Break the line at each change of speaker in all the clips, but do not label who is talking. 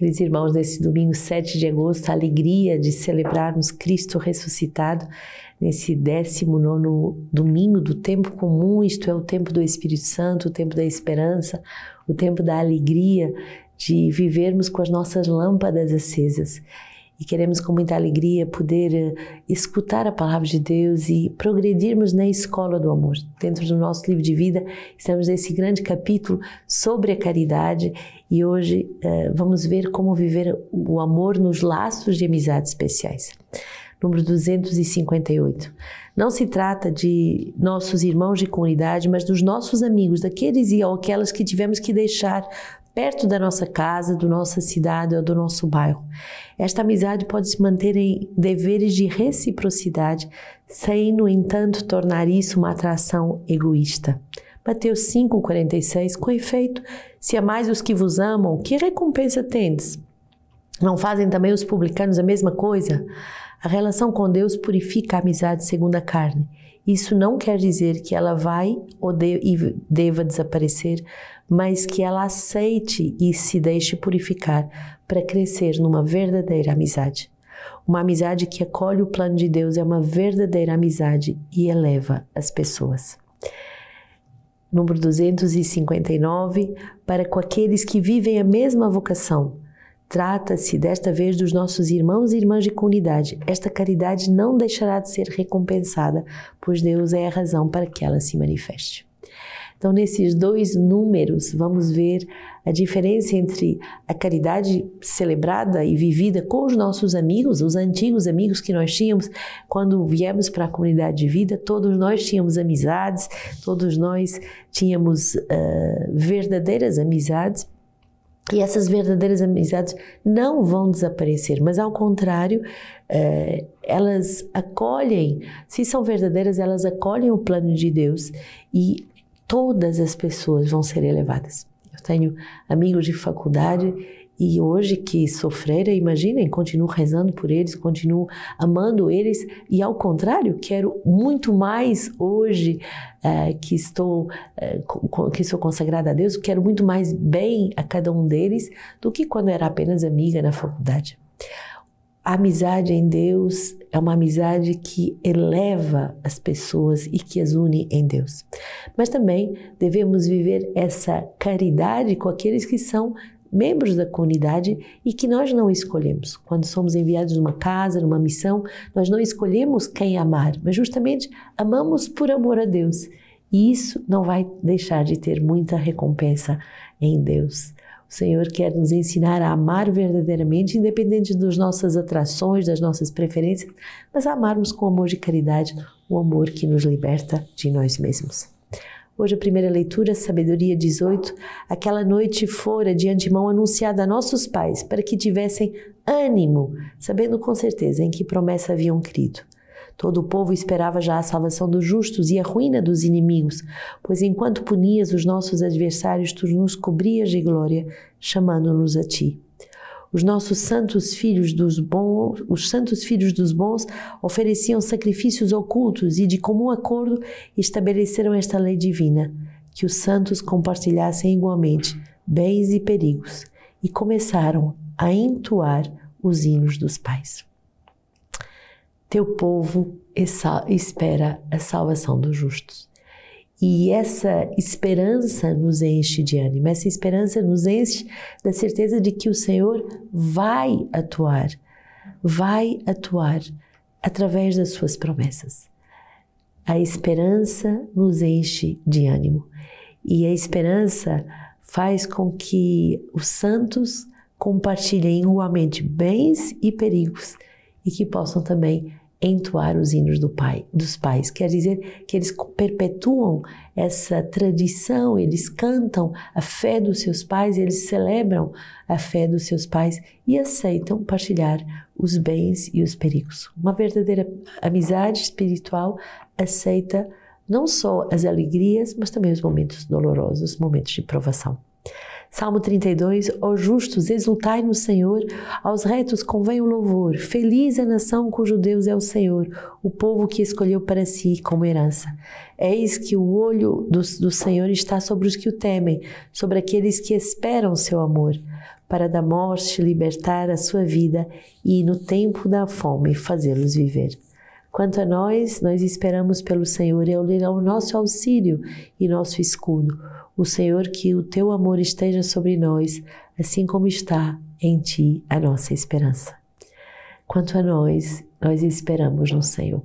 Queridos irmãos, nesse domingo 7 de agosto, a alegria de celebrarmos Cristo ressuscitado, nesse 19 domingo do tempo comum, isto é, o tempo do Espírito Santo, o tempo da esperança, o tempo da alegria de vivermos com as nossas lâmpadas acesas e queremos com muita alegria poder eh, escutar a palavra de Deus e progredirmos na escola do amor. Dentro do nosso livro de vida, estamos nesse grande capítulo sobre a caridade e hoje uh, vamos ver como viver o amor nos laços de amizades especiais. Número 258. Não se trata de nossos irmãos de comunidade, mas dos nossos amigos, daqueles e aquelas que tivemos que deixar perto da nossa casa, da nossa cidade ou do nosso bairro. Esta amizade pode se manter em deveres de reciprocidade, sem, no entanto, tornar isso uma atração egoísta. Mateus 5,46 Com efeito, se amais os que vos amam, que recompensa tendes? Não fazem também os publicanos a mesma coisa? A relação com Deus purifica a amizade segundo a carne. Isso não quer dizer que ela vai ou de, deva desaparecer, mas que ela aceite e se deixe purificar para crescer numa verdadeira amizade. Uma amizade que acolhe o plano de Deus é uma verdadeira amizade e eleva as pessoas. Número 259, para com aqueles que vivem a mesma vocação. Trata-se desta vez dos nossos irmãos e irmãs de comunidade. Esta caridade não deixará de ser recompensada, pois Deus é a razão para que ela se manifeste. Então, nesses dois números, vamos ver a diferença entre a caridade celebrada e vivida com os nossos amigos, os antigos amigos que nós tínhamos quando viemos para a comunidade de vida. Todos nós tínhamos amizades, todos nós tínhamos uh, verdadeiras amizades. E essas verdadeiras amizades não vão desaparecer, mas ao contrário, uh, elas acolhem, se são verdadeiras, elas acolhem o plano de Deus e todas as pessoas vão ser elevadas. Eu tenho amigos de faculdade e hoje que sofreram, imaginem, continuo rezando por eles, continuo amando eles e ao contrário, quero muito mais hoje uh, que estou uh, que sou consagrada a Deus, quero muito mais bem a cada um deles do que quando era apenas amiga na faculdade. A amizade em Deus é uma amizade que eleva as pessoas e que as une em Deus. Mas também devemos viver essa caridade com aqueles que são membros da comunidade e que nós não escolhemos. Quando somos enviados numa casa, numa missão, nós não escolhemos quem amar, mas justamente amamos por amor a Deus. E isso não vai deixar de ter muita recompensa em Deus. O Senhor quer nos ensinar a amar verdadeiramente, independente das nossas atrações, das nossas preferências, mas amarmos com amor de caridade, o amor que nos liberta de nós mesmos. Hoje a primeira leitura, Sabedoria 18. Aquela noite fora de antemão anunciada a nossos pais, para que tivessem ânimo, sabendo com certeza em que promessa haviam crido. Todo o povo esperava já a salvação dos justos e a ruína dos inimigos, pois enquanto punias os nossos adversários, tu nos cobrias de glória, chamando-nos a ti. Os nossos santos filhos dos bons, os santos filhos dos bons ofereciam sacrifícios ocultos e de comum acordo estabeleceram esta lei divina, que os santos compartilhassem igualmente bens e perigos, e começaram a entoar os hinos dos pais. Teu povo espera a salvação dos justos. E essa esperança nos enche de ânimo, essa esperança nos enche da certeza de que o Senhor vai atuar, vai atuar através das suas promessas. A esperança nos enche de ânimo e a esperança faz com que os santos compartilhem igualmente bens e perigos e que possam também entoar os hinos do pai, dos pais. Quer dizer que eles perpetuam essa tradição, eles cantam a fé dos seus pais, eles celebram a fé dos seus pais e aceitam partilhar os bens e os perigos. Uma verdadeira amizade espiritual aceita não só as alegrias, mas também os momentos dolorosos, os momentos de provação. Salmo 32, ó justos, exultai no Senhor, aos retos convém o louvor. Feliz a nação cujo Deus é o Senhor, o povo que escolheu para si como herança. Eis que o olho do, do Senhor está sobre os que o temem, sobre aqueles que esperam seu amor, para da morte libertar a sua vida e, no tempo da fome, fazê-los viver. Quanto a nós, nós esperamos pelo Senhor, Ele é o nosso auxílio e nosso escudo. O Senhor, que o teu amor esteja sobre nós, assim como está em ti a nossa esperança. Quanto a nós, nós esperamos no Senhor.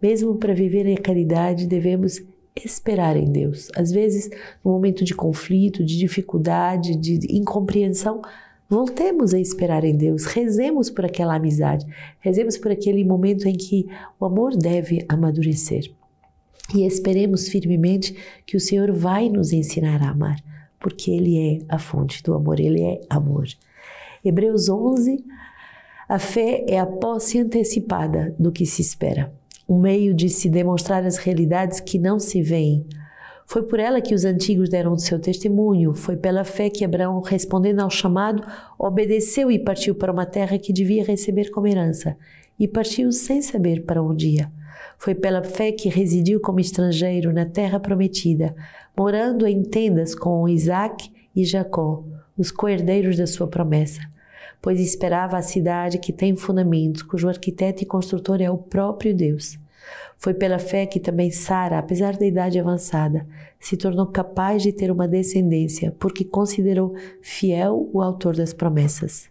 Mesmo para viver a caridade, devemos esperar em Deus. Às vezes, no momento de conflito, de dificuldade, de incompreensão, voltemos a esperar em Deus, rezemos por aquela amizade, rezemos por aquele momento em que o amor deve amadurecer. E esperemos firmemente que o Senhor vai nos ensinar a amar, porque Ele é a fonte do amor, Ele é amor. Hebreus 11, a fé é a posse antecipada do que se espera um meio de se demonstrar as realidades que não se veem. Foi por ela que os antigos deram o seu testemunho, foi pela fé que Abraão, respondendo ao chamado, obedeceu e partiu para uma terra que devia receber como herança, e partiu sem saber para onde ia. Foi pela fé que residiu como estrangeiro na terra prometida, morando em tendas com Isaac e Jacó, os coerdeiros da sua promessa pois esperava a cidade que tem fundamentos, cujo arquiteto e construtor é o próprio Deus. Foi pela fé que também Sara, apesar da idade avançada, se tornou capaz de ter uma descendência, porque considerou fiel o autor das promessas.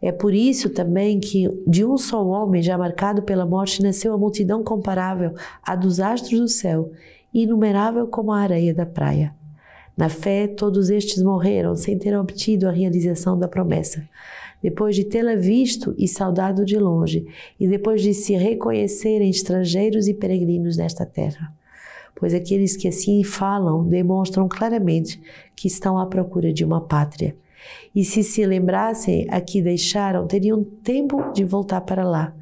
É por isso também que de um só homem, já marcado pela morte, nasceu a multidão comparável à dos astros do céu, inumerável como a areia da praia. Na fé, todos estes morreram sem ter obtido a realização da promessa depois de tê-la visto e saudado de longe, e depois de se reconhecerem estrangeiros e peregrinos nesta terra. Pois aqueles que assim falam demonstram claramente que estão à procura de uma pátria. E se se lembrassem a que deixaram, teriam tempo de voltar para lá.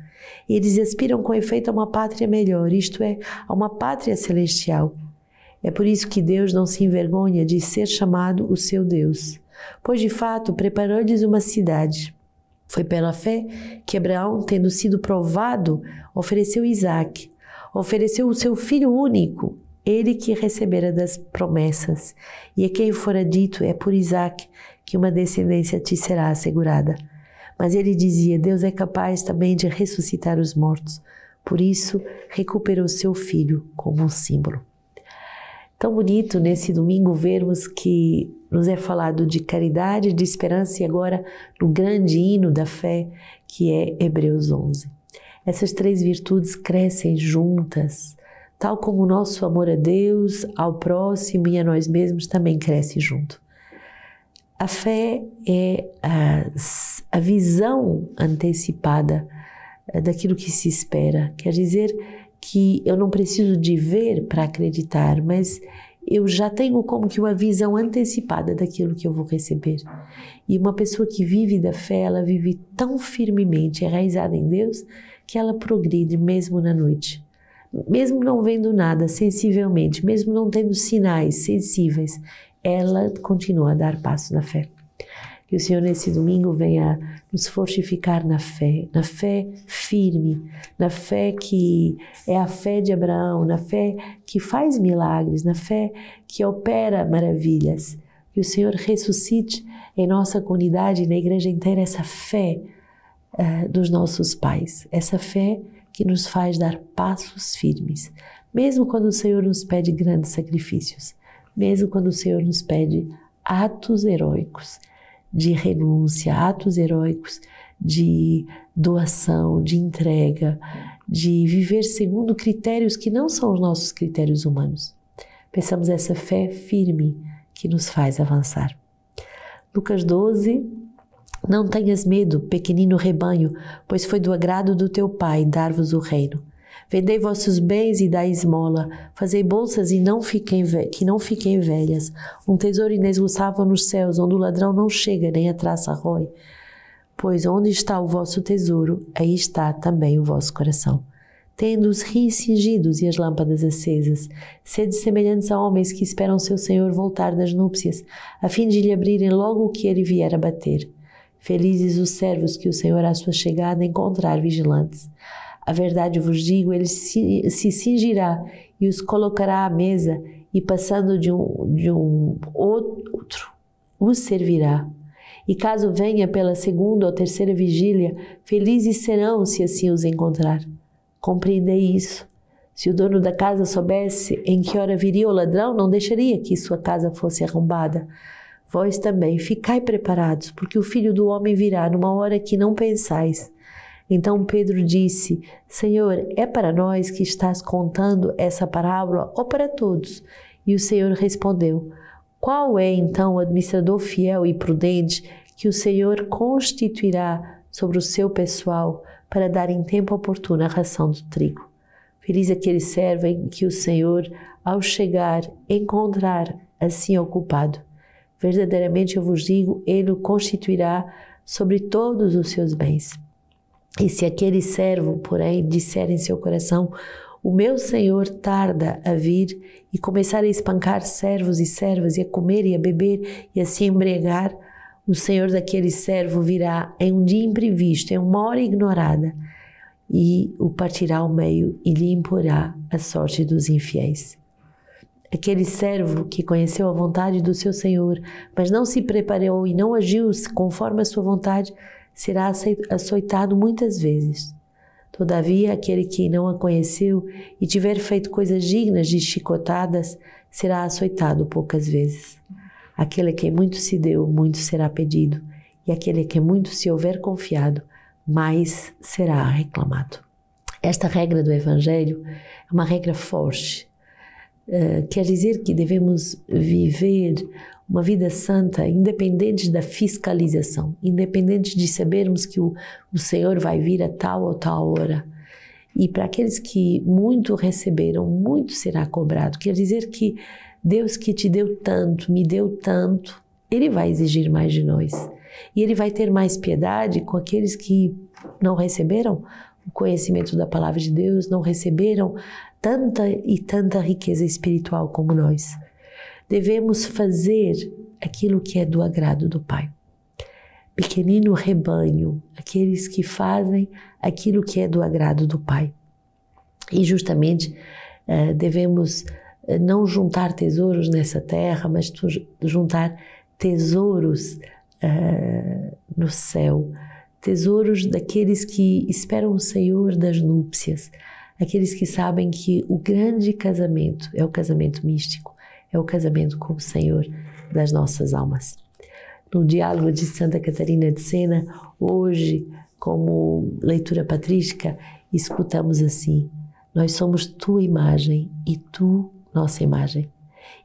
Eles aspiram com efeito a uma pátria melhor, isto é, a uma pátria celestial. É por isso que Deus não se envergonha de ser chamado o seu Deus pois de fato preparou-lhes uma cidade. Foi pela fé que Abraão, tendo sido provado, ofereceu Isaac, ofereceu o seu filho único, ele que recebera das promessas, e a quem fora dito é por Isaac que uma descendência te será assegurada. Mas ele dizia: Deus é capaz também de ressuscitar os mortos. Por isso, recuperou seu filho como um símbolo. Tão bonito nesse domingo vermos que nos é falado de caridade, de esperança e agora no grande hino da fé que é Hebreus 11. Essas três virtudes crescem juntas, tal como o nosso amor a Deus, ao próximo e a nós mesmos também cresce junto. A fé é a, a visão antecipada eh, daquilo que se espera, quer dizer que eu não preciso de ver para acreditar, mas eu já tenho como que uma visão antecipada daquilo que eu vou receber. E uma pessoa que vive da fé, ela vive tão firmemente enraizada em Deus que ela progride mesmo na noite. Mesmo não vendo nada sensivelmente, mesmo não tendo sinais sensíveis, ela continua a dar passo na fé. Que o Senhor nesse domingo venha nos fortificar na fé, na fé firme, na fé que é a fé de Abraão, na fé que faz milagres, na fé que opera maravilhas. Que o Senhor ressuscite em nossa comunidade, na igreja inteira, essa fé uh, dos nossos pais, essa fé que nos faz dar passos firmes, mesmo quando o Senhor nos pede grandes sacrifícios, mesmo quando o Senhor nos pede atos heróicos de renúncia, atos heróicos de doação, de entrega, de viver segundo critérios que não são os nossos critérios humanos. Pensamos essa fé firme que nos faz avançar. Lucas 12, não tenhas medo, pequenino rebanho, pois foi do agrado do teu Pai dar-vos o reino. Vendei vossos bens e dai esmola, fazei bolsas e não fiquem que não fiquem velhas, um tesouro inesgoçável nos céus, onde o ladrão não chega nem a traça rói. Pois onde está o vosso tesouro, aí está também o vosso coração. Tendo os rios cingidos e as lâmpadas acesas, sede semelhantes a homens que esperam seu Senhor voltar das núpcias, a fim de lhe abrirem logo o que ele vier a bater. Felizes os servos que o Senhor à sua chegada encontrar vigilantes. A verdade vos digo, ele se, se cingirá e os colocará à mesa, e passando de um, de um outro, os servirá. E caso venha pela segunda ou terceira vigília, felizes serão se assim os encontrar. Compreendei isso. Se o dono da casa soubesse em que hora viria o ladrão, não deixaria que sua casa fosse arrombada. Vós também ficai preparados, porque o filho do homem virá numa hora que não pensais. Então Pedro disse: Senhor, é para nós que estás contando essa parábola ou para todos? E o Senhor respondeu: Qual é então o administrador fiel e prudente que o Senhor constituirá sobre o seu pessoal para dar em tempo oportuno a ração do trigo? Feliz aquele servo em que o Senhor, ao chegar, encontrar assim ocupado. Verdadeiramente eu vos digo, ele o constituirá sobre todos os seus bens. E se aquele servo, porém, disser em seu coração, o meu senhor tarda a vir e começar a espancar servos e servas e a comer e a beber e a se embriagar, o senhor daquele servo virá em um dia imprevisto, em uma hora ignorada, e o partirá ao meio e lhe imporá a sorte dos infiéis. Aquele servo que conheceu a vontade do seu senhor, mas não se preparou e não agiu conforme a sua vontade, será açoitado muitas vezes. Todavia, aquele que não a conheceu e tiver feito coisas dignas de chicotadas, será açoitado poucas vezes. Aquele a quem muito se deu, muito será pedido, e aquele a quem muito se houver confiado, mais será reclamado. Esta regra do Evangelho é uma regra forte. Uh, quer dizer que devemos viver uma vida santa, independente da fiscalização, independente de sabermos que o, o Senhor vai vir a tal ou tal hora. E para aqueles que muito receberam, muito será cobrado. Quer dizer que Deus que te deu tanto, me deu tanto, Ele vai exigir mais de nós. E Ele vai ter mais piedade com aqueles que não receberam o conhecimento da palavra de Deus, não receberam tanta e tanta riqueza espiritual como nós devemos fazer aquilo que é do agrado do Pai. Pequenino rebanho, aqueles que fazem aquilo que é do agrado do Pai. E justamente uh, devemos uh, não juntar tesouros nessa terra, mas juntar tesouros uh, no céu, tesouros daqueles que esperam o Senhor das núpcias, aqueles que sabem que o grande casamento é o casamento místico é o casamento com o Senhor das nossas almas. No diálogo de Santa Catarina de Sena, hoje, como leitura patrística, escutamos assim: Nós somos tua imagem e tu nossa imagem.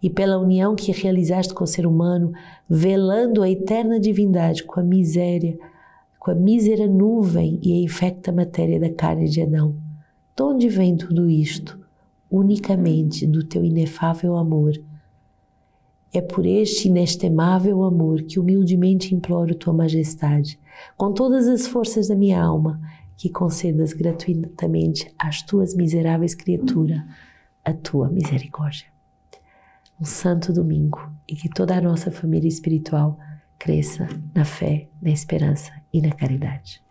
E pela união que realizaste com o ser humano, velando a eterna divindade com a miséria, com a mísera nuvem e a infecta matéria da carne de Adão. De onde vem tudo isto? Unicamente do teu inefável amor é por este inestimável amor que humildemente imploro Tua Majestade, com todas as forças da minha alma, que concedas gratuitamente às Tuas miseráveis criaturas a Tua misericórdia. Um santo domingo e que toda a nossa família espiritual cresça na fé, na esperança e na caridade.